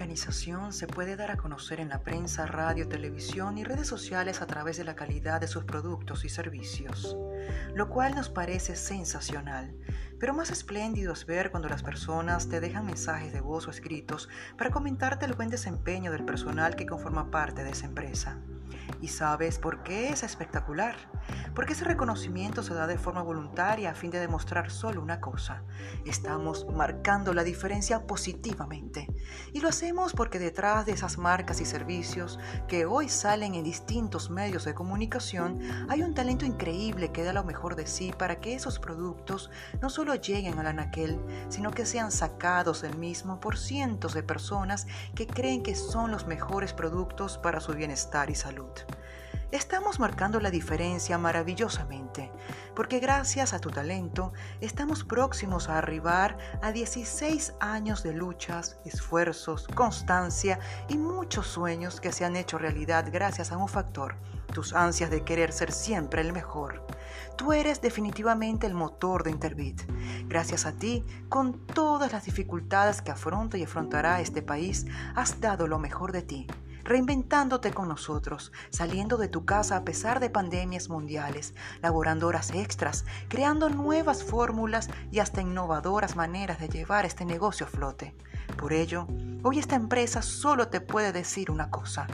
organización se puede dar a conocer en la prensa, radio, televisión y redes sociales a través de la calidad de sus productos y servicios, lo cual nos parece sensacional, pero más espléndido es ver cuando las personas te dejan mensajes de voz o escritos para comentarte el buen desempeño del personal que conforma parte de esa empresa. ¿Y sabes por qué es espectacular? Porque ese reconocimiento se da de forma voluntaria a fin de demostrar solo una cosa. Estamos marcando la diferencia positivamente. Y lo hacemos porque detrás de esas marcas y servicios que hoy salen en distintos medios de comunicación, hay un talento increíble que da lo mejor de sí para que esos productos no solo lleguen al anaquel, sino que sean sacados del mismo por cientos de personas que creen que son los mejores productos para su bienestar y salud. Estamos marcando la diferencia maravillosamente, porque gracias a tu talento estamos próximos a arribar a 16 años de luchas, esfuerzos, constancia y muchos sueños que se han hecho realidad gracias a un factor, tus ansias de querer ser siempre el mejor. Tú eres definitivamente el motor de Interbit. Gracias a ti, con todas las dificultades que afronta y afrontará este país, has dado lo mejor de ti reinventándote con nosotros, saliendo de tu casa a pesar de pandemias mundiales, laborando horas extras, creando nuevas fórmulas y hasta innovadoras maneras de llevar este negocio a flote. Por ello, hoy esta empresa solo te puede decir una cosa.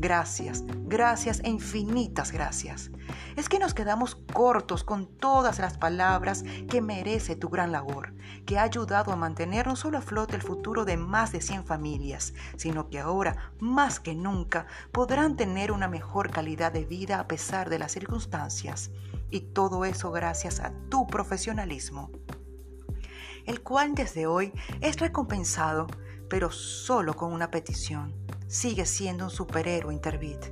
Gracias, gracias e infinitas gracias. Es que nos quedamos cortos con todas las palabras que merece tu gran labor, que ha ayudado a mantener no solo a flote el futuro de más de 100 familias, sino que ahora, más que nunca, podrán tener una mejor calidad de vida a pesar de las circunstancias. Y todo eso gracias a tu profesionalismo, el cual desde hoy es recompensado, pero solo con una petición sigue siendo un superhéroe Intervit,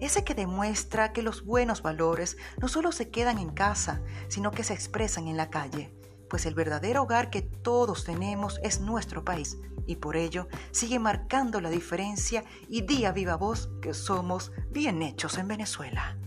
ese que demuestra que los buenos valores no solo se quedan en casa, sino que se expresan en la calle, pues el verdadero hogar que todos tenemos es nuestro país y por ello sigue marcando la diferencia y día viva voz que somos bien hechos en Venezuela.